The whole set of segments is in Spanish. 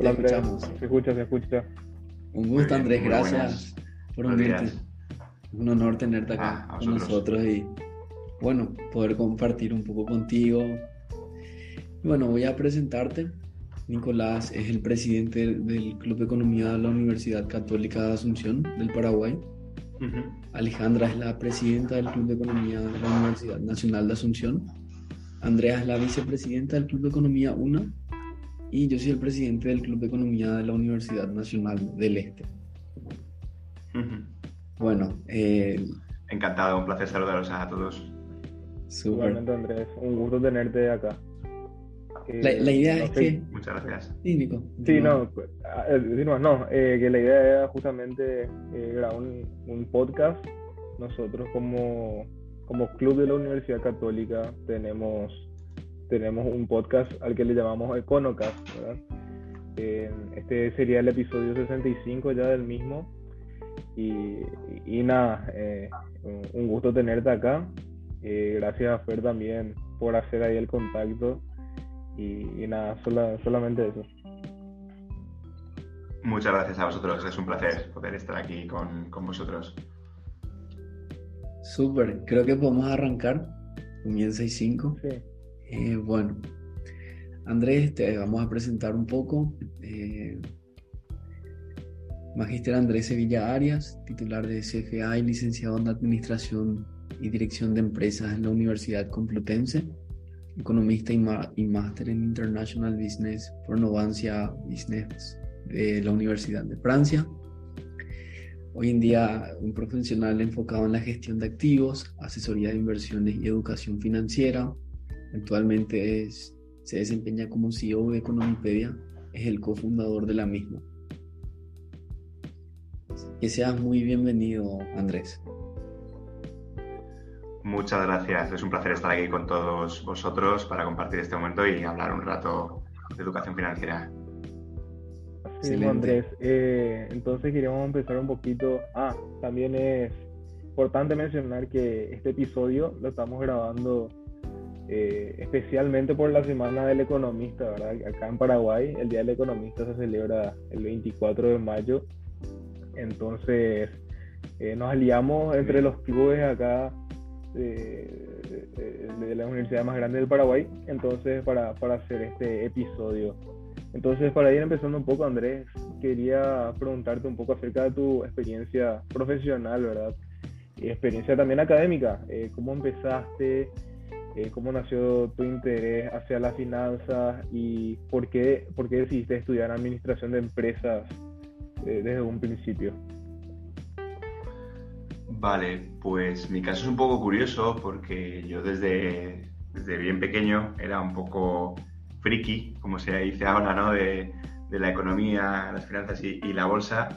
te escuchamos. Se escucha, se escucha. Un gusto, Andrés, gracias por unirte. Un honor tenerte acá ah, con nosotros y, bueno, poder compartir un poco contigo. Bueno, voy a presentarte. Nicolás es el presidente del Club de Economía de la Universidad Católica de Asunción del Paraguay. Alejandra es la presidenta del Club de Economía de la Universidad Nacional de Asunción. Andrea es la vicepresidenta del Club de Economía UNA y yo soy el presidente del Club de Economía de la Universidad Nacional del Este. Bueno, eh, encantado, un placer saludaros a todos. Igualmente, Andrés, un gusto tenerte acá. la, idea es que. Muchas gracias. Sí, Nico. Sí, no, eh, no, eh, que la idea era justamente grabar un, un, podcast. Nosotros, como, como club de la Universidad Católica, tenemos tenemos un podcast al que le llamamos Econocast, ¿verdad? este sería el episodio 65 ya del mismo. Y, nada, eh, un gusto tenerte acá. Eh, gracias a Fer también por hacer ahí el contacto. Y, nada, solamente eso. Muchas gracias a vosotros, es un placer poder estar aquí con, con vosotros. Súper, creo que podemos arrancar. Comienza y 5. Sí. Eh, bueno, Andrés, te vamos a presentar un poco. Eh, Magíster Andrés Sevilla Arias, titular de CFA y licenciado en Administración y Dirección de Empresas en la Universidad Complutense, economista y, máster en International Business por Novancia Business de la Universidad de Francia. Hoy en día un profesional enfocado en la gestión de activos, asesoría de inversiones y educación financiera, Actualmente es, se desempeña como CEO de Economipedia, es el cofundador de la misma. Que seas muy bienvenido, Andrés. Muchas gracias, es un placer estar aquí con todos vosotros para compartir este momento y hablar un rato de educación financiera. Sí, Andrés. Eh, entonces queríamos empezar un poquito. Ah, también es importante mencionar que este episodio lo estamos grabando eh, especialmente por la Semana del Economista, ¿verdad? Acá en Paraguay el Día del Economista se celebra el 24 de mayo, entonces eh, nos aliamos entre los clubes acá de, la universidad más grande del Paraguay, entonces para, para hacer este episodio. Entonces, para ir empezando un poco, Andrés, quería preguntarte un poco acerca de tu experiencia profesional, ¿verdad? Y experiencia también académica. Eh, ¿Cómo empezaste? Eh, cómo nació tu interés hacia las finanzas y por qué, por qué decidiste estudiar administración de empresas eh, desde un principio. Vale, pues mi caso es un poco curioso porque yo desde, desde bien pequeño era un poco friki, como se dice ahora, ¿no? De, de la economía, las finanzas y, y, la bolsa,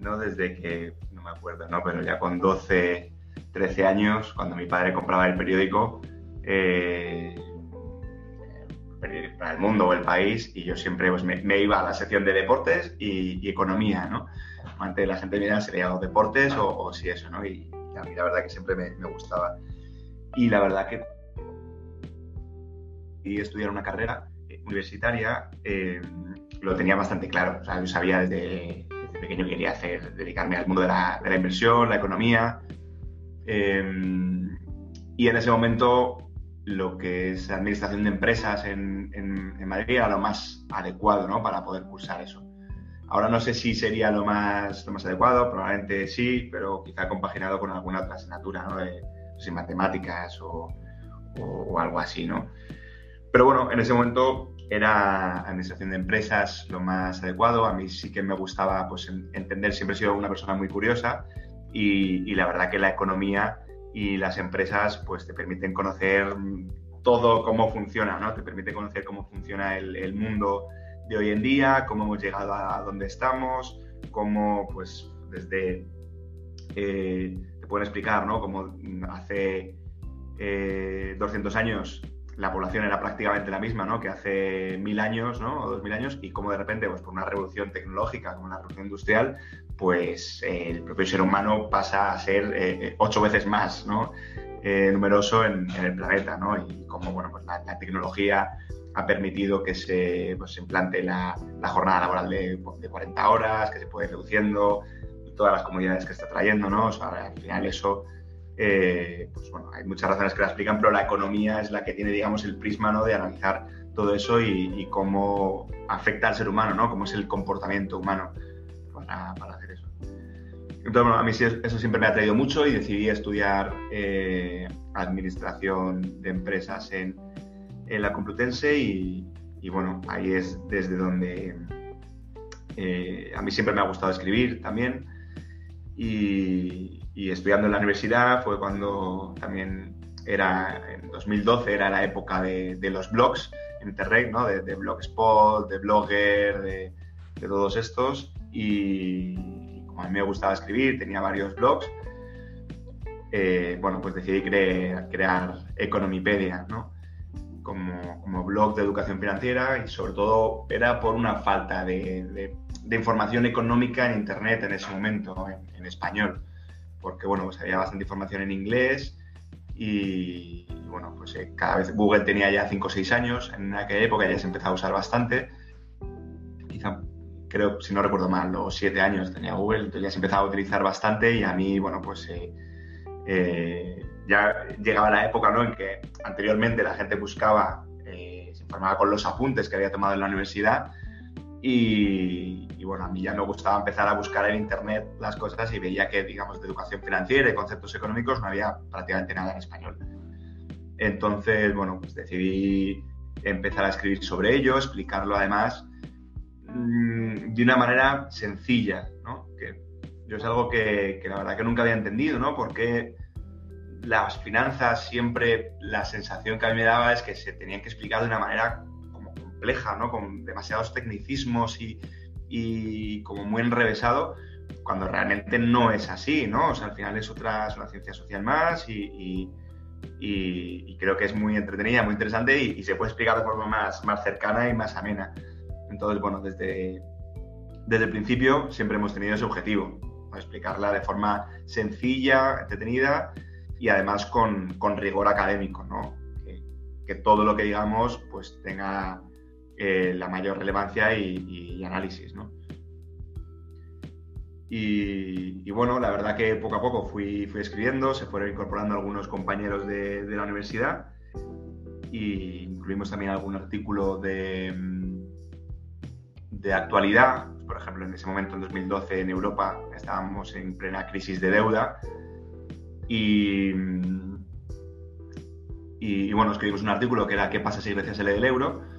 ¿no? Desde que, no me acuerdo, ¿no? Pero ya con 12, 13 años, cuando mi padre compraba el periódico, eh, para el mundo o el país y yo siempre pues, me, iba a la sección de deportes y, economía, ¿no? Antes la gente mira sería o deportes o, si eso, ¿no? Y, a mí la verdad que siempre me, gustaba. Y la verdad que y estudiar una carrera universitaria eh, lo tenía bastante claro. O sea, yo sabía desde, pequeño que quería hacer, dedicarme al mundo de la, inversión, la economía. Eh, y en ese momento lo que es administración de empresas en, en, Madrid era lo más adecuado ¿no? para poder cursar eso. Ahora no sé si sería lo más, lo más adecuado, probablemente sí, pero quizá compaginado con alguna otra asignatura, ¿no? De, matemáticas o, o, algo así, ¿no? Pero bueno, en ese momento era administración de empresas lo más adecuado. A mí sí que me gustaba pues, entender, siempre he sido una persona muy curiosa y, y la verdad que la economía y las empresas pues te permiten conocer todo cómo funciona, ¿no? Te permite conocer cómo funciona el, mundo de hoy en día, cómo hemos llegado a donde estamos, cómo pues desde eh, te pueden explicar, ¿no? Cómo hace 200 eh, años la población era prácticamente la misma, ¿no? Que hace mil años, ¿no? O dos mil años y cómo de repente, pues por una revolución tecnológica como la revolución industrial, pues eh, el propio ser humano pasa a ser eh, ocho veces más numeroso en, el planeta, ¿no? Y cómo bueno, pues la, tecnología ha permitido que se, pues, implante la, jornada laboral de, 40 horas, que se puede ir reduciendo, todas las comunidades que está trayendo, ¿no? Al final eso, eh, pues bueno, hay muchas razones que la explican, pero la economía es la que tiene, digamos, el prisma, ¿no? De analizar todo eso y, cómo afecta al ser humano, ¿no? Cómo es el comportamiento humano para, hacer eso. Entonces, bueno, a mí eso siempre me ha traído mucho y decidí estudiar eh, administración de empresas en, la Complutense y, bueno, ahí es desde donde eh, a mí siempre me ha gustado escribir también y, estudiando en la universidad fue cuando también era, en 2012 era la época de, los blogs en Interreg, ¿no? de, Blogspot, de Blogger, de, todos estos y como a mí me gustaba escribir, tenía varios blogs, eh, bueno, pues decidí crear, crear Economipedia, ¿no? como, blog de educación financiera y sobre todo era por una falta de, información económica en Internet en ese momento, en, español, porque bueno, pues había bastante información en inglés y, bueno, pues eh, cada vez Google tenía ya 5 o 6 años, en aquella época ya se empezaba a usar bastante, quizá creo, si no recuerdo mal, los 7 años tenía Google, entonces ya se empezaba a utilizar bastante y a mí, bueno, pues... Eh, eh, ya llegaba la época ¿no? en que anteriormente la gente buscaba, eh, se informaba con los apuntes que había tomado en la universidad y, bueno, a mí ya me gustaba empezar a buscar en Internet las cosas y veía que, digamos, de educación financiera y conceptos económicos no había prácticamente nada en español. Entonces, bueno, pues decidí empezar a escribir sobre ello, explicarlo además mm, de una manera sencilla, ¿no? Que yo es algo que, que la verdad que nunca había entendido, ¿no? Porque las finanzas siempre la sensación que a mí me daba es que se tenían que explicar de una manera compleja, ¿no? Con demasiados tecnicismos y, y como muy enrevesado, cuando realmente no es así, ¿no? O sea, al final es otra, es una ciencia social más y, y, creo que es muy entretenida, muy interesante y, se puede explicar de forma más, más cercana y más amena. Entonces, bueno, desde, desde el principio siempre hemos tenido ese objetivo, explicarla de forma sencilla, entretenida y además con, rigor académico, ¿no? Que, todo lo que digamos pues tenga eh, la mayor relevancia y, análisis, ¿no? Y, bueno, la verdad que poco a poco fui, escribiendo, se fueron incorporando algunos compañeros de, la universidad y incluimos también algún artículo de, de actualidad. Por ejemplo, en ese momento, en 2012, en Europa, estábamos en plena crisis de deuda y, y, bueno, escribimos un artículo que era ¿Qué pasa si Grecia se lee el euro?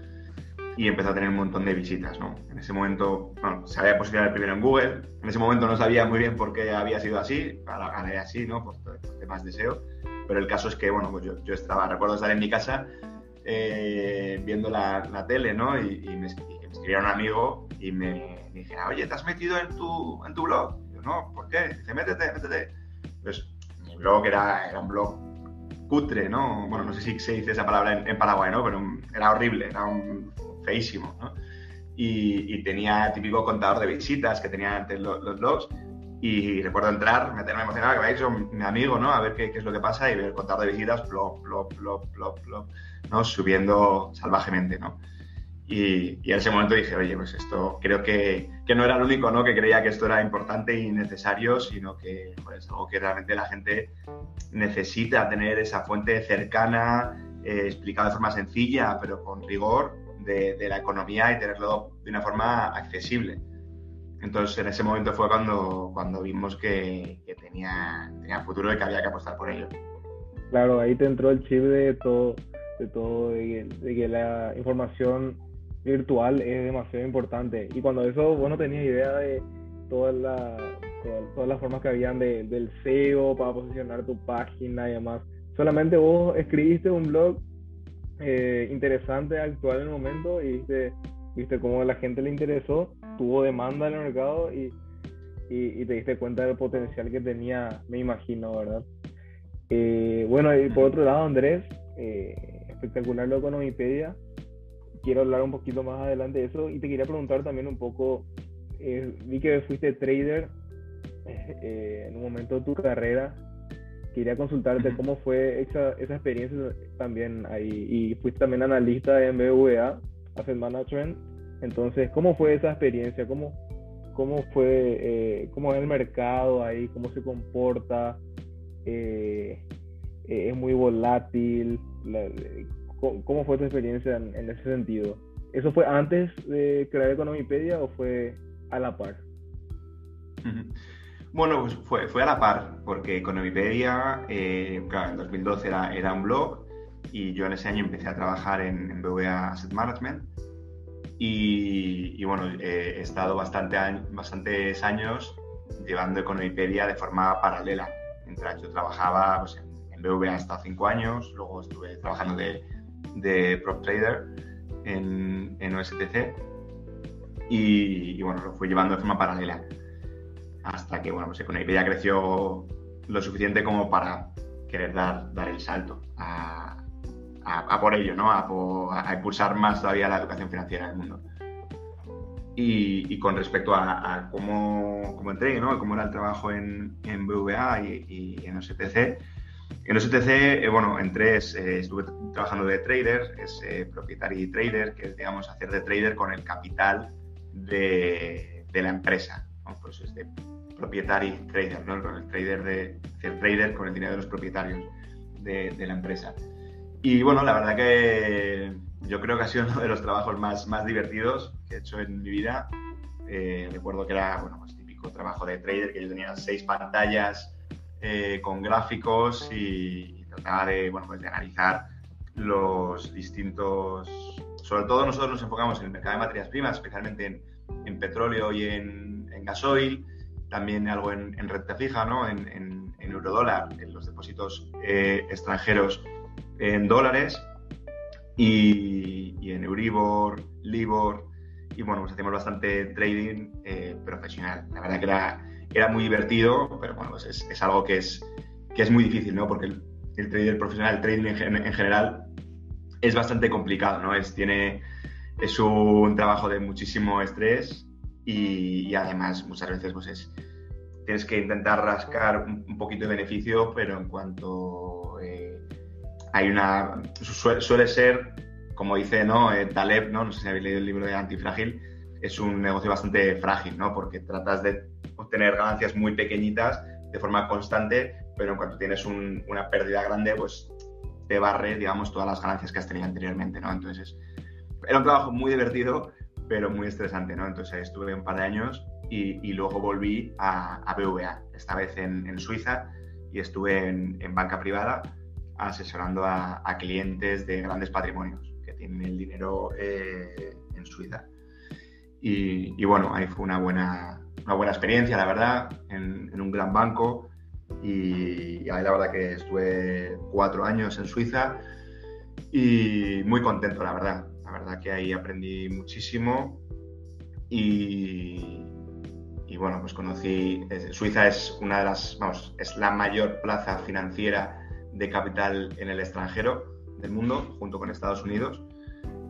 Y empezó a tener un montón de visitas, ¿no? En ese momento, bueno, se había posicionado primero en Google. En ese momento no sabía muy bien por qué había sido así. Ahora gané así, ¿no? Por, temas de SEO. Pero el caso es que, bueno, pues yo, yo estaba, recuerdo estar en mi casa eh, viendo la, la, tele, ¿no? Y, y, me, escribía un amigo y me, me dije, oye, ¿te has metido en tu, en tu blog? yo, no, ¿por qué? Dice, métete, métete. Pues blog era, era un blog cutre, ¿no? Bueno, no sé si se dice esa palabra en, Paraguay, ¿no? Pero era horrible, era un feísimo, ¿no? Y, tenía típico contador de visitas que tenían antes los, blogs. Y recuerdo entrar, meterme emocionado, que me ha dicho mi amigo, ¿no? A ver qué, qué, es lo que pasa y ver el contador de visitas, plop, plop, plop, plop, plop, ¿no? Subiendo salvajemente, ¿no? Y, en ese momento dije, oye, pues esto creo que, que, no era el único ¿no? que creía que esto era importante y necesario, sino que es algo que realmente la gente necesita tener esa fuente cercana, eh, explicada de forma sencilla, pero con rigor de, de, la economía y tenerlo de una forma accesible. Entonces, en ese momento fue cuando, cuando vimos que, que tenía, tenía futuro y que había que apostar por ello. Claro, ahí te entró el chip de todo, de todo, de que la información virtual es demasiado importante. Y cuando eso vos no tenías idea de todas las todas, las formas que habían de, del SEO para posicionar tu página y demás. Solamente vos escribiste un blog eh, interesante, actual en el momento y viste, viste cómo a la gente le interesó, tuvo demanda en el mercado y, y, te diste cuenta del potencial que tenía, me imagino, ¿verdad? Eh, bueno, y por otro lado, Andrés, eh, espectacular la Economipedia. Quiero hablar un poquito más adelante de eso y te quería preguntar también un poco, eh, vi que fuiste trader eh, en un momento de tu carrera, quería consultarte cómo fue esa, esa experiencia también ahí. Y fuiste también analista en BVA, Asset Management. Entonces, ¿cómo fue esa experiencia? ¿Cómo, cómo fue, eh, cómo es el mercado ahí? ¿Cómo se comporta? Eh, eh, ¿Es muy volátil? ¿cómo, fue tu experiencia en, en, ese sentido? ¿Eso fue antes de crear Economipedia o fue a la par? Bueno, pues fue, fue a la par, porque Economipedia, eh, claro, en 2012 era, era un blog y yo en ese año empecé a trabajar en, en BVA Asset Management. Y, bueno, he estado bastante, bastantes años llevando Economipedia de forma paralela. Mientras yo trabajaba pues, en, BVA hasta cinco años, luego estuve trabajando de, de prop trader en, en OSTC y, y, bueno, lo fui llevando de forma paralela hasta que, bueno, pues Economipedia creció lo suficiente como para querer dar, dar el salto a, por ello, ¿no? A, impulsar más todavía la educación financiera en el mundo. Y, con respecto a, cómo, cómo, entré, ¿no? Cómo era el trabajo en, en BVA y, en OSTC. En OSTC, eh, bueno, entré, eh, estuve trabajando de trader, es eh, propietario y trader, que es, digamos, hacer de trader con el capital de, de la empresa. ¿no? Pues es de propietario trader, ¿no? El trader de el trader con el dinero de los propietarios de, la empresa. Y bueno, la verdad que yo creo que ha sido uno de los trabajos más, más divertidos que he hecho en mi vida. Eh, recuerdo que era, bueno, pues típico trabajo de trader, que yo tenía seis pantallas eh, con gráficos y, trataba de, bueno, pues de analizar los distintos... Sobre todo nosotros nos enfocamos en el mercado de materias primas, especialmente en, en petróleo y en, en gasoil también algo en, renta fija, ¿no? en, en, en eurodólar, en los depósitos eh, extranjeros en dólares y, en Euribor, Libor y bueno, pues bastante trading eh, profesional. La verdad que era, era muy divertido, pero bueno, pues es, algo que es, que es muy difícil, ¿no? Porque el, trader profesional, el trading en, general es bastante complicado, ¿no? Es, tiene, es un trabajo de muchísimo estrés y, además muchas veces pues es, tienes que intentar rascar un, poquito de beneficio, pero en cuanto eh, hay una... suele ser, como dice ¿no? Eh, Taleb, ¿no? no sé si habéis leído el libro de Antifrágil, es un negocio bastante frágil, ¿no? porque tratas de obtener ganancias muy pequeñitas de forma constante, pero en cuanto tienes una pérdida grande, pues te barre, digamos, todas las ganancias que has tenido anteriormente, ¿no? Entonces, era un trabajo muy divertido, pero muy estresante, ¿no? Entonces estuve un par de años y, luego volví a, a, BVA, esta vez en, Suiza, y estuve en, banca privada asesorando a, clientes de grandes patrimonios que tienen el dinero eh, en Suiza. Y, bueno, ahí fue una buena, una buena experiencia, la verdad, en, un gran banco. Y, ahí la verdad que estuve cuatro años en Suiza y muy contento, la verdad. La verdad que ahí aprendí muchísimo y, bueno, pues conocí, Suiza es una de las, vamos, es la mayor plaza financiera de capital en el extranjero del mundo, junto con Estados Unidos.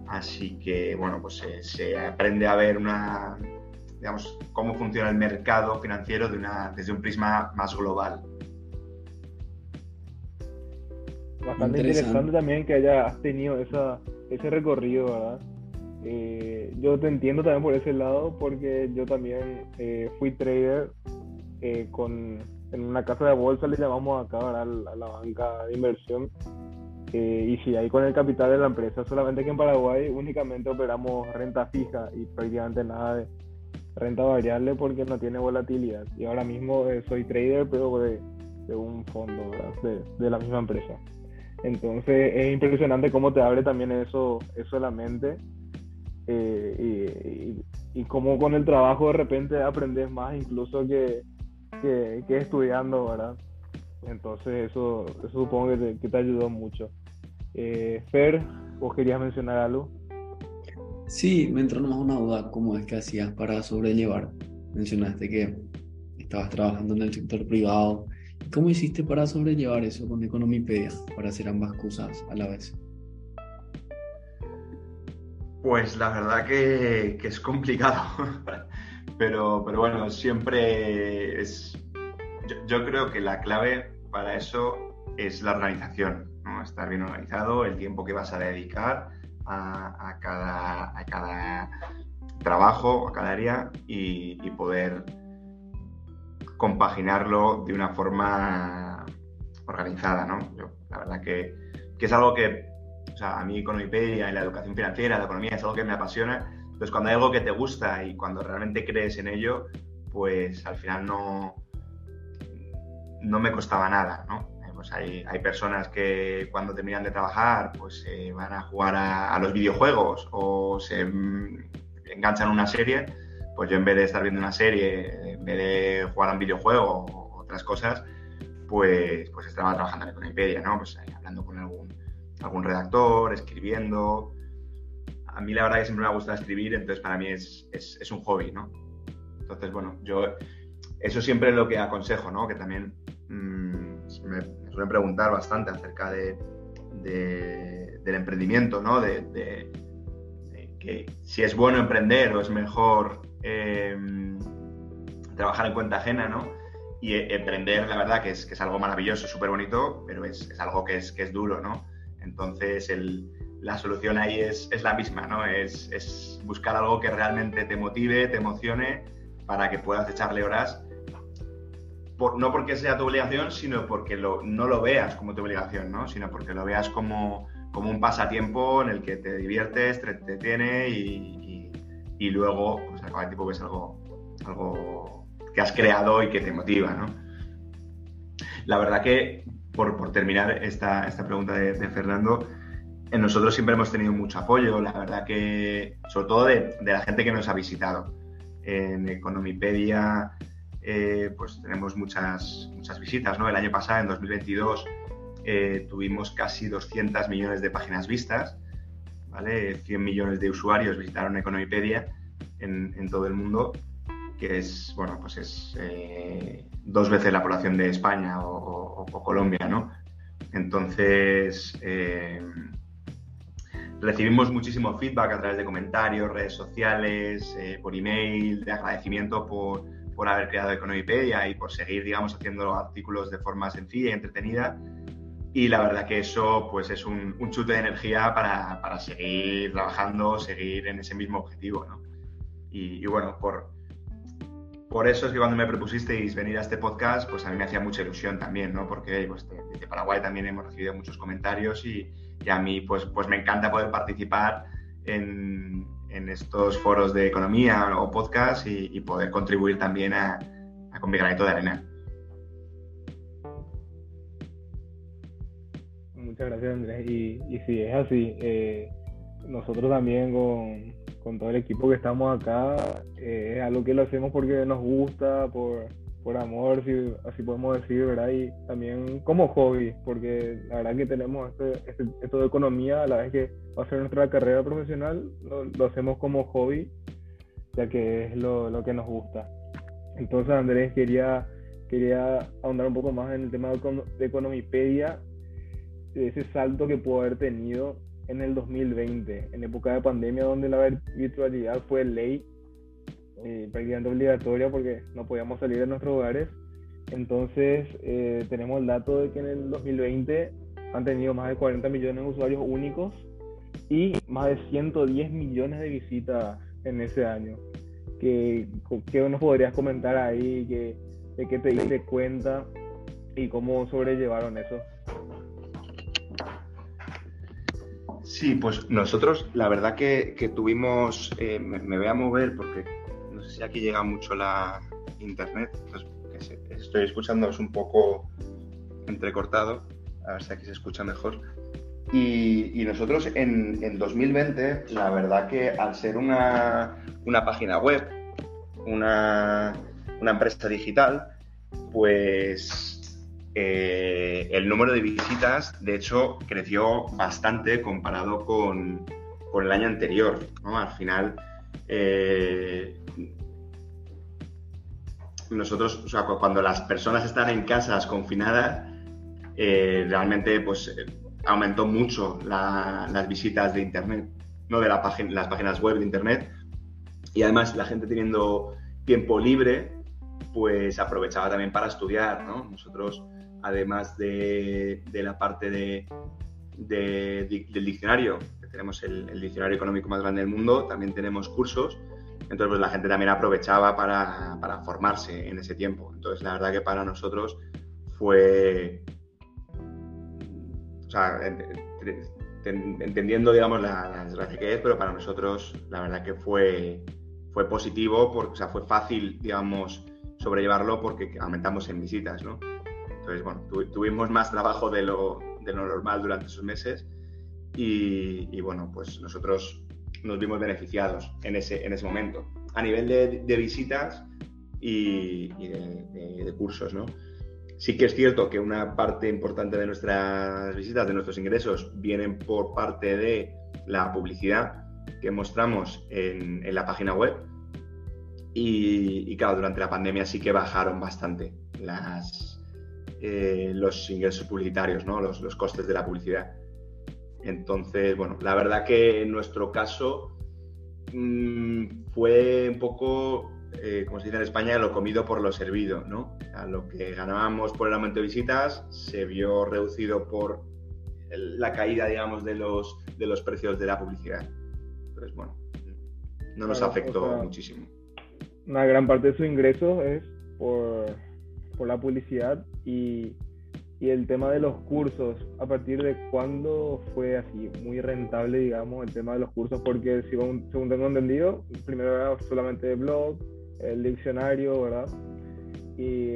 Así que, bueno, pues se, aprende a ver una, digamos, cómo funciona el mercado financiero de una, desde un prisma más global. Bastante interesante también que hayas tenido esa, ese recorrido, ¿verdad? Eh, yo te entiendo también por ese lado porque yo también eh, fui trader eh, con, en una casa de bolsa, le llamamos acá a la, banca de inversión. y sí, ahí con el capital de la empresa, solamente que en Paraguay únicamente operamos renta fija y prácticamente nada de renta variable porque no tiene volatilidad. Y ahora mismo soy trader, pero de, un fondo de, de la misma empresa. Entonces es impresionante cómo te abre también eso, eso la mente eh, y, y, cómo con el trabajo de repente aprendes más incluso que, que, estudiando, ¿verdad? Entonces eso, eso supongo que te, que te ayudó mucho. Eh, Fer, ¿vos querías mencionar algo? Sí, me entró nomás una duda, ¿cómo es que hacías para sobrellevar? Mencionaste que estabas trabajando en el sector privado, ¿Cómo hiciste para sobrellevar eso con Economipedia, para hacer ambas cosas a la vez? Pues la verdad que, es complicado, pero, pero bueno, siempre es... Yo, creo que la clave para eso es la organización, estar bien organizado, el tiempo que vas a dedicar a, cada, a cada, trabajo, a cada área y, poder compaginarlo de una forma organizada. ¿no? la verdad que, que, es algo que o sea, a mí Economipedia y la educación financiera, la economía es algo que me apasiona. Entonces, cuando hay algo que te gusta y cuando realmente crees en ello, pues al final no, no me costaba nada, ¿no? Eh, pues hay, hay, personas que cuando terminan de trabajar pues van a jugar a, los videojuegos o se enganchan una serie, pues yo en vez de estar viendo una serie, en vez de jugar a un videojuego o otras cosas, pues, pues estaba trabajando en Economipedia, ¿no? Pues hablando con algún, algún redactor, escribiendo. A mí la verdad que siempre me ha gustado escribir, entonces para mí es, es, un hobby, ¿no? Entonces, bueno, yo eso siempre es lo que aconsejo, ¿no? Que también mm, me, suelen preguntar bastante acerca de, del emprendimiento, ¿no? De, que si es bueno emprender o es mejor em, trabajar en cuenta ajena, ¿no? Y e, emprender, la verdad, que es, que es algo maravilloso, súper bonito, pero es, es, algo que es, que es duro, ¿no? Entonces, el, la solución ahí es, es la misma, ¿no? Es, es, buscar algo que realmente te motive, te emocione, para que puedas echarle horas no porque sea tu obligación, sino porque no lo veas como tu obligación, ¿no? Sino porque lo veas como, un pasatiempo en el que te diviertes, te entretiene y, y, luego, pues al cabo tiempo ves algo, algo que has creado y que te motiva, ¿no? La verdad que, por, terminar esta, esta pregunta de, Fernando, en nosotros siempre hemos tenido mucho apoyo, la verdad que, sobre todo de, de la gente que nos ha visitado. En Economipedia eh, pues tenemos muchas, muchas visitas. ¿no? El año pasado, en 2022, eh, tuvimos casi 200 millones de páginas vistas, ¿vale? 100 millones de usuarios visitaron Economipedia en, en todo el mundo, que es, bueno, pues es eh, dos veces la población de España o, Colombia, ¿no? Entonces, recibimos muchísimo feedback a través de comentarios, redes sociales, por email, de agradecimiento por, por haber creado Economipedia y por seguir, digamos, haciendo artículos de forma sencilla y entretenida. Y la verdad que eso pues es un, chute de energía para, para, seguir trabajando, seguir en ese mismo objetivo, ¿no? Y, bueno, por, por eso es que cuando me propusisteis venir a este podcast, pues a mí me hacía mucha ilusión también, ¿no? Porque pues, desde Paraguay también hemos recibido muchos comentarios y, y, a mí pues, pues me encanta poder participar en, en estos foros de economía o podcast y, poder contribuir también a, con mi granito de arena. Muchas gracias Andrés. Y, y sí, es así. Eh, nosotros también con, con, todo el equipo que estamos acá, eh, es algo que lo hacemos porque nos gusta, por, por amor, si así podemos decir, ¿verdad? Y también como hobby, porque la verdad que tenemos este, este, esto de economía, a la vez que va a ser nuestra carrera profesional, lo, hacemos como hobby, ya que es lo, lo, que nos gusta. Entonces, Andrés, quería, quería ahondar un poco más en el tema de Economipedia, ese salto que pudo haber tenido en el 2020, en época de pandemia, donde la virtualidad fue ley eh, prácticamente obligatoria porque no podíamos salir de nuestros hogares. Entonces, eh, tenemos el dato de que en el 2020 han tenido más de 40 millones de usuarios únicos y más de 110 millones de visitas en ese año. ¿Qué, qué nos podrías comentar ahí? ¿Qué, ¿De qué te diste cuenta y cómo sobrellevaron eso? Sí, pues nosotros la verdad que, tuvimos, eh, me, voy a mover porque si aquí llega mucho la internet, estoy escuchándoos un poco entrecortado, a ver si aquí se escucha mejor. Y, nosotros en, en, 2020, la verdad que al ser una, una página web, una, una, empresa digital, pues eh, el número de visitas, de hecho, creció bastante comparado con, con el año anterior. Al final, eh, nosotros, o sea, cuando las personas están en casas confinadas, eh, realmente pues aumentó mucho las visitas de internet, no de la las páginas web de internet. Y además la gente teniendo tiempo libre, pues aprovechaba también para estudiar, ¿no? Nosotros además de, la parte de, del diccionario, que tenemos el, diccionario económico más grande del mundo, también tenemos cursos. Entonces, pues la gente también aprovechaba para, formarse en ese tiempo. Entonces, la verdad que para nosotros fue, entendiendo, digamos, la, desgracia que es, pero para nosotros la verdad que fue, positivo, o sea, fue fácil, digamos, sobrellevarlo porque aumentamos en visitas, ¿no? Entonces, bueno, tuvimos más trabajo de lo, normal durante esos meses y, bueno, pues nosotros nos vimos beneficiados en ese, en ese momento. A nivel de, visitas y, de, de cursos, ¿no? Sí que es cierto que una parte importante de nuestras visitas, de nuestros ingresos, vienen por parte de la publicidad que mostramos en, la página web. Y, claro, durante la pandemia sí que bajaron bastante las, eh, los ingresos publicitarios, ¿no? los, los costes de la publicidad. Entonces, bueno, la verdad que en nuestro caso mmm, fue un poco eh, como se dice en España, lo comido por lo servido, ¿no? lo que ganábamos por el aumento de visitas se vio reducido por la caída, digamos, de los, de los precios de la publicidad. Entonces, bueno, no nos afectó muchísimo. Una gran parte de su ingreso es por, por la publicidad y, y, el tema de los cursos. ¿A partir de cuándo fue así muy rentable, digamos, el tema de los cursos? Porque, según, según tengo entendido, primero era solamente blog, el diccionario, ¿verdad? Y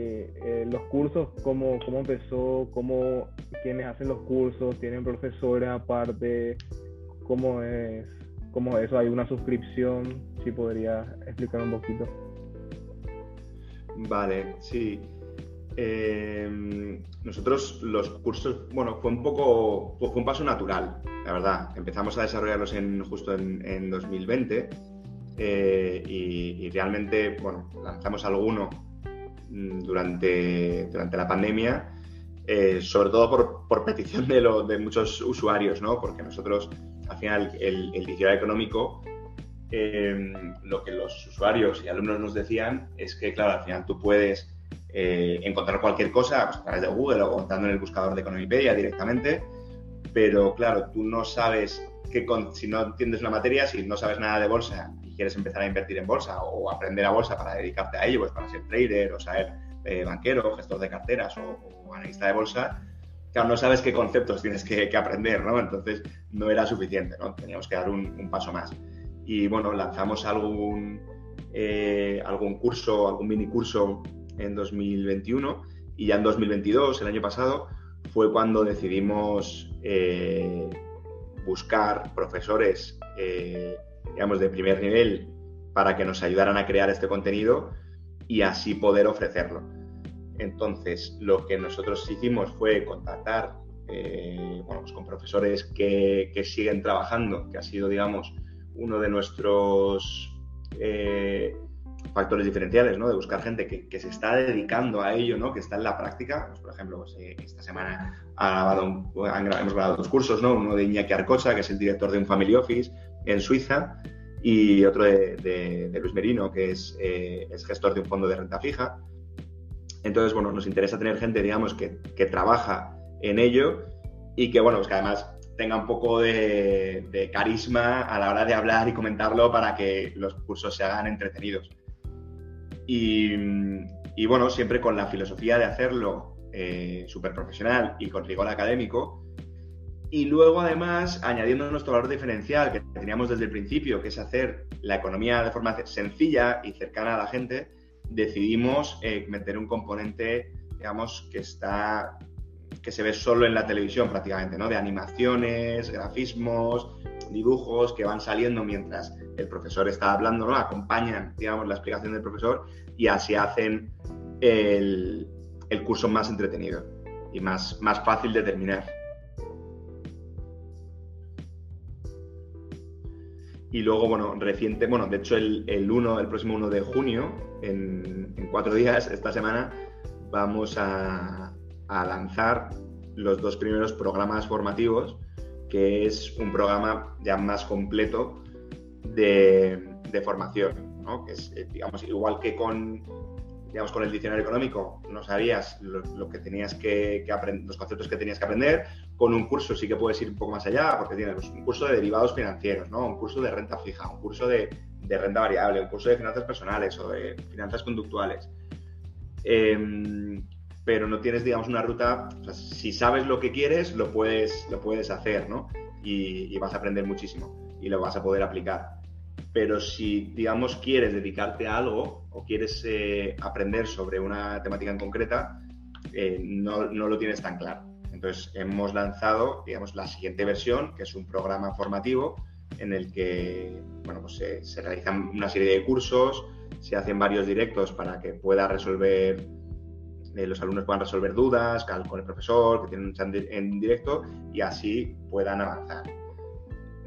eh, los cursos, ¿cómo, cómo empezó, cómo, quiénes hacen los cursos, tienen profesores aparte, cómo es, cómo eso, hay una suscripción, si podría explicar un poquito. Vale, sí. Em, nosotros los cursos, bueno, fue un poco, fue un paso natural, la verdad. Empezamos a desarrollarlos en, justo en, en 2020 eh, y, realmente, bueno, lanzamos alguno mm, durante, durante la pandemia, eh, sobre todo por, petición de, muchos usuarios, ¿no? Porque nosotros, al final, el, el diccionario económico, eh, lo que los usuarios y alumnos nos decían es que, claro, al final tú puedes encontrar cualquier cosa a través de Google o contando en el buscador de Economipedia directamente, pero claro, tú no sabes que si no entiendes una materia, si no sabes nada de bolsa quieres empezar a invertir en bolsa o aprender a bolsa para dedicarte a ello, pues para ser trader o ser eh, banquero, gestor de carteras o, analista de bolsa, claro, no sabes qué conceptos tienes que, aprender, ¿no? Entonces no era suficiente, ¿no? Teníamos que dar un, paso más. Y bueno, lanzamos algún, eh, algún curso, algún mini curso en 2021 y ya en 2022, el año pasado, fue cuando decidimos eh, buscar profesores digamos, de primer nivel para que nos ayudaran a crear este contenido y así poder ofrecerlo. Entonces, lo que nosotros hicimos fue contactar eh, pues con profesores que, siguen trabajando, que ha sido, digamos, uno de nuestros eh, factores diferenciales, ¿no? De buscar gente que, se está dedicando a ello, ¿no? Que está en la práctica. Pues, por ejemplo, pues, eh, esta semana ha hemos grabado dos cursos, ¿no? Uno de Iñaki Arcosa, que es el director de un Family Office, en Suiza y otro de, Luis Merino, que eh, es, gestor de un fondo de renta fija. Entonces, bueno, nos interesa tener gente, digamos, que, trabaja en ello y que, bueno, pues que además tenga un poco de, carisma a la hora de hablar y comentarlo para que los cursos se hagan entretenidos. Y, bueno, siempre con la filosofía de hacerlo eh, súper profesional y con rigor académico, y luego, además, añadiendo nuestro valor diferencial que teníamos desde el principio, que es hacer la economía de forma sencilla y cercana a la gente, decidimos eh, meter un componente, digamos, que está que se ve solo en la televisión prácticamente, ¿no? De animaciones, grafismos, dibujos que van saliendo mientras el profesor está hablando, ¿no? Acompañan, digamos, la explicación del profesor y así hacen el, el curso más entretenido y más, más fácil de terminar. Y luego, bueno, reciente, bueno, de hecho el, el 1, el próximo 1 de junio, en, cuatro días, esta semana, vamos a, lanzar los dos primeros programas formativos, que es un programa ya más completo de, formación, ¿no? que es, eh, digamos, igual que con digamos, con el diccionario económico no sabías lo, que tenías que, aprender, los conceptos que tenías que aprender. Con un curso sí que puedes ir un poco más allá, porque tienes pues, un curso de derivados financieros, ¿no? Un curso de renta fija, un curso de, renta variable, un curso de finanzas personales o de finanzas conductuales. Em, pero no tienes, digamos, una ruta, si sabes lo que quieres, lo puedes, lo puedes hacer, ¿no? Y, y vas a aprender muchísimo y lo vas a poder aplicar pero si, digamos, quieres dedicarte a algo o quieres eh, aprender sobre una temática en concreta, eh, no, lo tienes tan claro. Entonces, hemos lanzado, digamos, la siguiente versión, que es un programa formativo en el que, bueno, pues se, realizan una serie de cursos, se hacen varios directos para que pueda resolver, eh, los alumnos puedan resolver dudas con el profesor, que tienen un chat en directo y así puedan avanzar.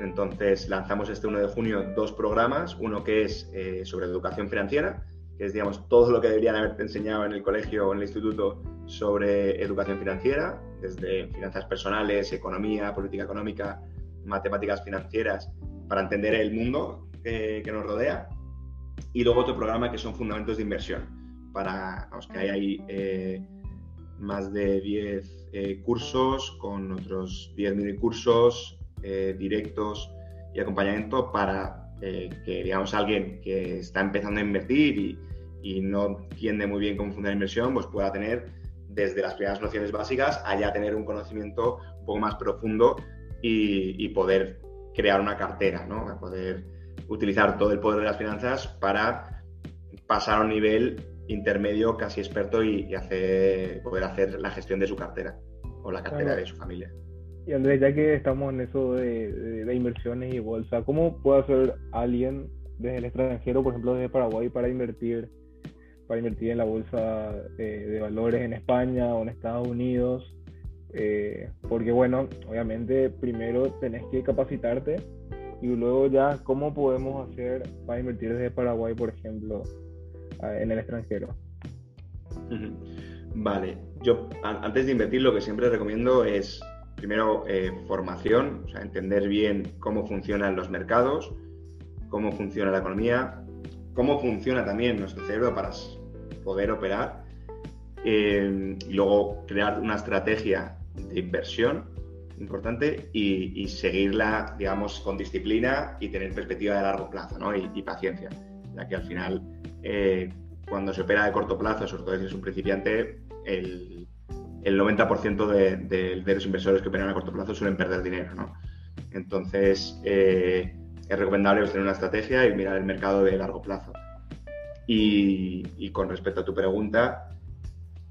Entonces lanzamos este 1 de junio dos programas, uno que es eh, sobre educación financiera, que es digamos todo lo que deberían haberte enseñado en el colegio o en el instituto sobre educación financiera, desde finanzas personales, economía, política económica, matemáticas financieras, para entender el mundo que, nos rodea. Y luego otro programa que son fundamentos de inversión, para que hay ahí eh, más de 10 eh, cursos con otros 10 mini cursos eh, directos y acompañamiento para eh, que, digamos, alguien que está empezando a invertir y, y, no entiende muy bien cómo funciona la inversión, pues pueda tener desde las primeras nociones básicas allá tener un conocimiento un poco más profundo y, poder crear una cartera, ¿no? poder utilizar todo el poder de las finanzas para pasar a un nivel intermedio casi experto y, hacer, poder hacer la gestión de su cartera o la cartera de su familia. Y Andrés, ya que estamos en eso de, inversiones y bolsa, ¿cómo puede hacer alguien desde el extranjero, por ejemplo desde Paraguay, para invertir, para invertir en la bolsa eh, de valores en España o en Estados Unidos? Eh, porque bueno, obviamente primero tenés que capacitarte y luego ya cómo podemos hacer para invertir desde Paraguay, por ejemplo, en el extranjero. Vale, yo antes de invertir lo que siempre recomiendo es primero eh, formación, o sea, entender bien cómo funcionan los mercados, cómo funciona la economía, cómo funciona también nuestro cerebro para poder operar, eh, y luego crear una estrategia de inversión importante y, seguirla, digamos, con disciplina y tener perspectiva de largo plazo ¿no? y, paciencia, ya que al final, eh, cuando se opera de corto plazo, sobre todo si es un principiante, el, el 90% de, los inversores que operan a corto plazo suelen perder dinero, ¿no? Entonces, eh, es recomendable tener una estrategia y mirar el mercado de largo plazo. Y, con respecto a tu pregunta,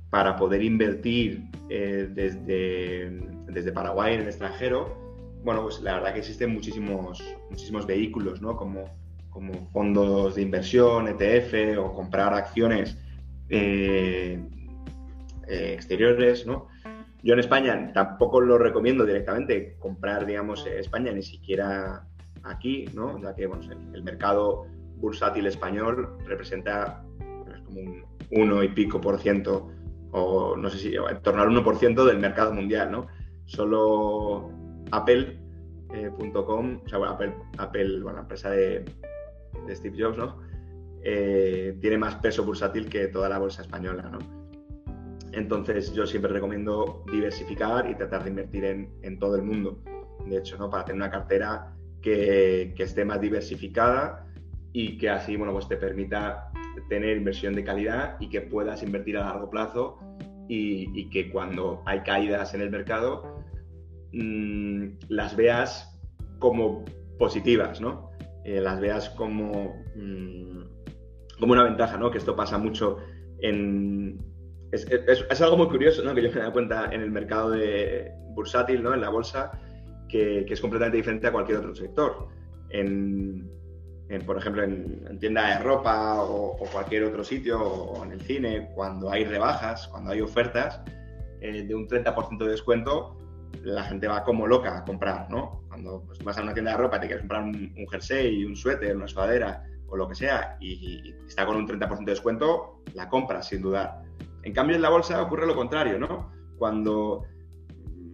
para poder invertir eh, desde, desde Paraguay en el extranjero, bueno, pues la verdad que existen muchísimos, muchísimos vehículos, ¿no? Como, como fondos de inversión, ETF o comprar acciones eh, eh, exteriores, ¿no? Yo en España tampoco lo recomiendo directamente comprar, digamos, España, ni siquiera aquí, ¿no? Ya que, bueno, el, mercado bursátil español representa pues, como un 1 y pico por ciento, o no sé si en torno al 1% del mercado mundial, ¿no? Solo Apple.com, eh, o sea, bueno, Apple, Apple, bueno, la empresa de, Steve Jobs, ¿no? Eh, tiene más peso bursátil que toda la bolsa española, ¿no? Entonces yo siempre recomiendo diversificar y tratar de invertir en, todo el mundo. De hecho, ¿no? para tener una cartera que, esté más diversificada y que así bueno, pues te permita tener inversión de calidad y que puedas invertir a largo plazo y, que cuando hay caídas en el mercado mm, las veas como positivas, ¿no? Eh, las veas como, mm, como una ventaja, ¿no? Que esto pasa mucho en, es, algo muy curioso, ¿no? Que yo me he dado cuenta en el mercado de bursátil, ¿no? En la bolsa, que, es completamente diferente a cualquier otro sector. En, por ejemplo, en, tienda de ropa o, cualquier otro sitio, o en el cine, cuando hay rebajas, cuando hay ofertas eh, de un 30% de descuento, la gente va como loca a comprar, ¿no? Cuando pues, vas a una tienda de ropa y te quieres comprar un, un jersey, un suéter, una sudadera o lo que sea, y, y está con un 30% de descuento, la compras sin dudar. En cambio, en la bolsa ocurre lo contrario, ¿no? Cuando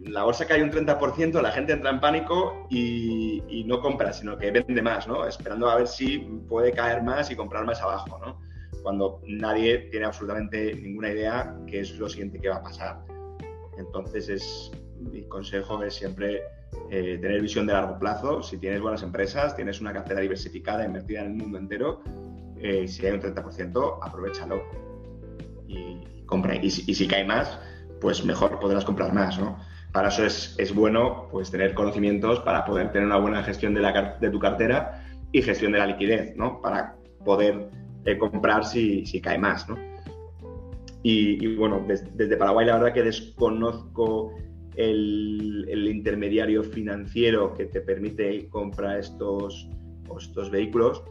la bolsa cae un 30%, la gente entra en pánico y, no compra, sino que vende más, ¿no? Esperando a ver si puede caer más y comprar más abajo, ¿no? cuando nadie tiene absolutamente ninguna idea qué es lo siguiente que va a pasar. Entonces, es, mi consejo es siempre eh, tener visión de largo plazo. Si tienes buenas empresas, tienes una cartera diversificada, invertida en el mundo entero, eh, si hay un 30%, aprovechalo y, compra. Y, si cae más, pues mejor podrás comprar más, ¿no? Para eso es, es, bueno pues, tener conocimientos para poder tener una buena gestión de, la, de tu cartera y gestión de la liquidez, ¿no? Para poder eh, comprar si, si, cae más, ¿no? Y, bueno, desde Paraguay la verdad que desconozco el, el, intermediario financiero que te permite comprar estos, estos vehículos.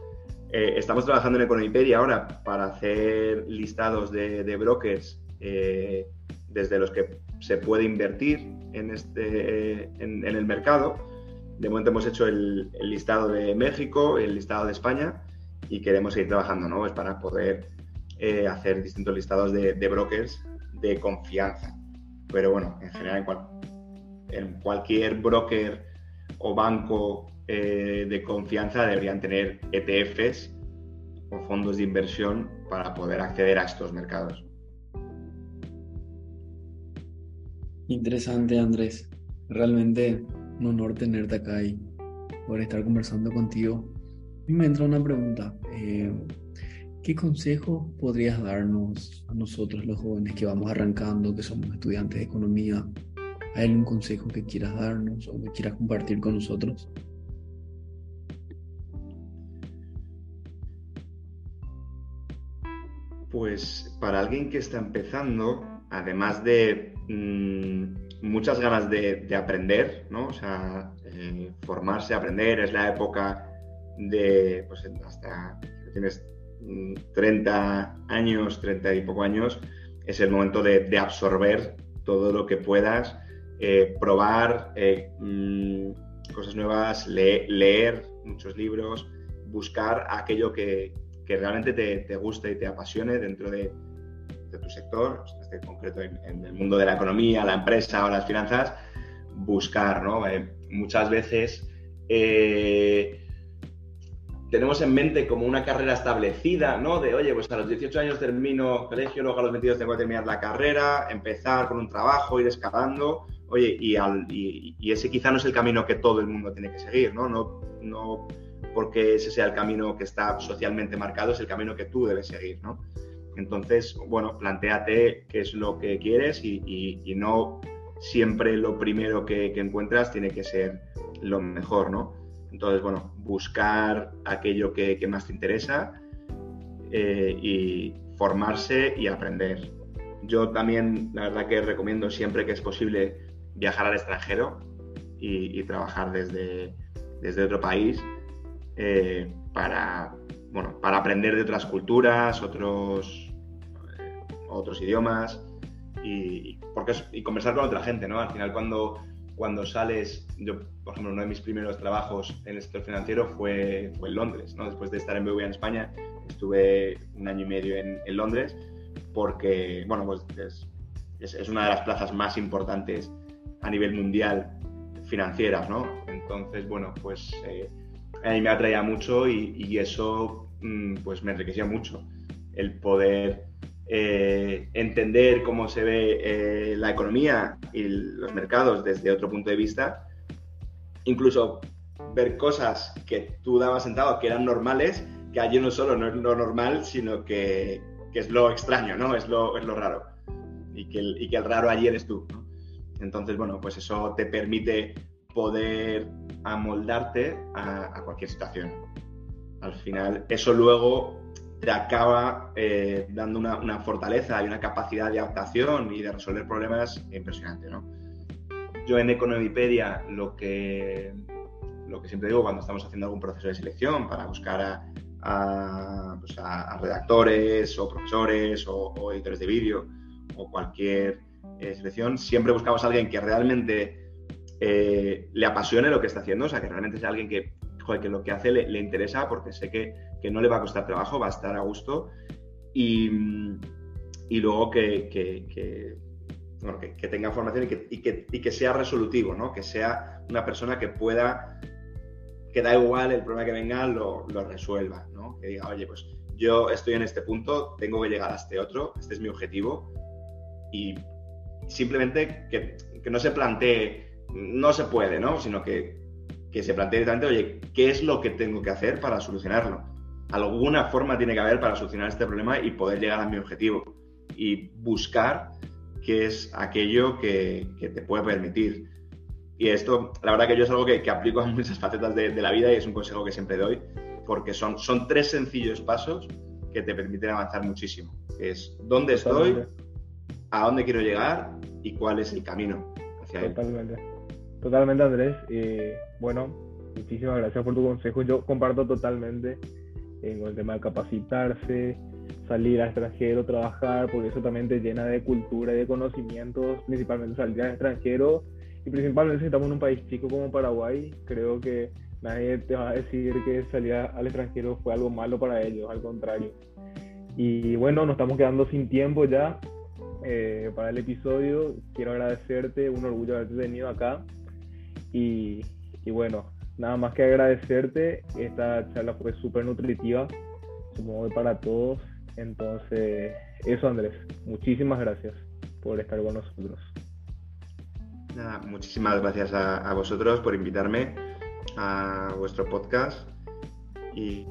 Eh, estamos trabajando en Economipedia ahora para hacer listados de, de brokers eh, desde los que se puede invertir en, este, en, el mercado. De momento hemos hecho el, listado de México, el listado de España y queremos seguir trabajando, ¿no? Es para poder eh, hacer distintos listados de, brokers de confianza. Pero bueno, en general, en, cualquier broker o banco eh, de confianza deberían tener ETFs o fondos de inversión para poder acceder a estos mercados. Interesante, Andrés. Realmente un honor tenerte acá y poder estar conversando contigo. Y me entra una pregunta. Eh, ¿Qué consejos podrías darnos a nosotros los jóvenes que vamos arrancando, que somos estudiantes de economía? ¿Hay algún consejo que quieras darnos o que quieras compartir con nosotros? Pues para alguien que está empezando, además de Mm, muchas ganas de, aprender, ¿no? O sea, eh, formarse, aprender, es la época de, pues hasta tienes 30 mm, años, 30 y poco años, es el momento de, absorber todo lo que puedas, eh, probar eh, mm, cosas nuevas, leer muchos libros, buscar aquello que, realmente te, te guste y te apasione dentro de, tu sector, este concreto en, el mundo de la economía, la empresa o las finanzas, buscar, ¿no? Eh, muchas veces eh, tenemos en mente como una carrera establecida, ¿no? De, oye, pues a los 18 años termino colegio, luego a los 22 tengo que terminar la carrera, empezar con un trabajo, ir escalando. Oye, y, ese quizá no es el camino que todo el mundo tiene que seguir, no porque ese sea el camino que está socialmente marcado, es el camino que tú debes seguir, ¿no? Entonces, bueno, planteate qué es lo que quieres y, no siempre lo primero que, encuentras tiene que ser lo mejor, ¿no? Entonces, bueno, buscar aquello que, más te interesa eh, y formarse y aprender. Yo también, la verdad que recomiendo siempre que es posible viajar al extranjero y, trabajar desde, desde otro país eh, para, bueno, para aprender de otras culturas, otros, otros idiomas y, porque y conversar con otra gente, ¿no? Al final cuando, cuando sales, yo, por ejemplo, uno de mis primeros trabajos en el sector financiero fue, fue en Londres, ¿no? Después de estar en BBVA en España, estuve un año y medio en, en Londres porque, bueno, pues es, es, una de las plazas más importantes a nivel mundial financieras, ¿no? Entonces, bueno, pues eh, a mí me atraía mucho y, y eso, mm, pues me enriquecía mucho el poder eh, entender cómo se ve eh, la economía y los mercados desde otro punto de vista, incluso ver cosas que tú dabas sentado que eran normales, que allí no solo no es lo normal, sino que, que es lo extraño, ¿no? Es lo, es lo raro. Y que, el, y que el raro allí eres tú, Entonces, bueno, pues eso te permite poder amoldarte a, cualquier situación. Al final, eso luego te acaba eh, dando una, fortaleza y una capacidad de adaptación y de resolver problemas impresionante. ¿no? Yo en Economipedia lo que, siempre digo cuando estamos haciendo algún proceso de selección para buscar a, pues redactores o profesores o, editores de vídeo o cualquier eh, selección, siempre buscamos a alguien que realmente eh, le apasione lo que está haciendo, o sea, que realmente sea alguien que, que lo que hace le interesa porque sé que que no le va a costar trabajo, va a estar a gusto y, luego que, que, tenga formación y que, y que, sea resolutivo, ¿no? que sea una persona que pueda que da igual el problema que venga, lo, lo resuelva, ¿no? Que diga, oye, pues yo estoy en este punto, tengo que llegar a este otro, este es mi objetivo, y simplemente que, que no se plantee, no se puede, ¿no? Sino que, que se plantee directamente, oye, ¿qué es lo que tengo que hacer para solucionarlo? Alguna forma tiene que haber para solucionar este problema y poder llegar a mi objetivo. Y buscar qué es aquello que, que te puede permitir. Y esto, la verdad que yo es algo que, que aplico a muchas facetas de, de, la vida y es un consejo que siempre doy, porque son, son tres sencillos pasos que te permiten avanzar muchísimo. Es dónde estoy, a dónde quiero llegar y cuál es el camino hacia Totalmente. Totalmente, Andrés. bueno, muchísimas gracias por tu consejo. Yo comparto totalmente en el tema de capacitarse, salir al extranjero, trabajar, porque eso también te llena de cultura y de conocimientos, principalmente salir al extranjero y principalmente si estamos en un país chico como Paraguay, creo que nadie te va a decir que salir al extranjero fue algo malo para ellos, al contrario. Y bueno, nos estamos quedando sin tiempo ya eh, para el episodio. Quiero agradecerte, un orgullo haberte tenido acá. Y, bueno, nada más que agradecerte. Esta charla fue súper nutritiva, supongo para todos. Entonces, eso Andrés, muchísimas gracias por estar con nosotros. Nada, muchísimas gracias a, a vosotros por invitarme a vuestro podcast y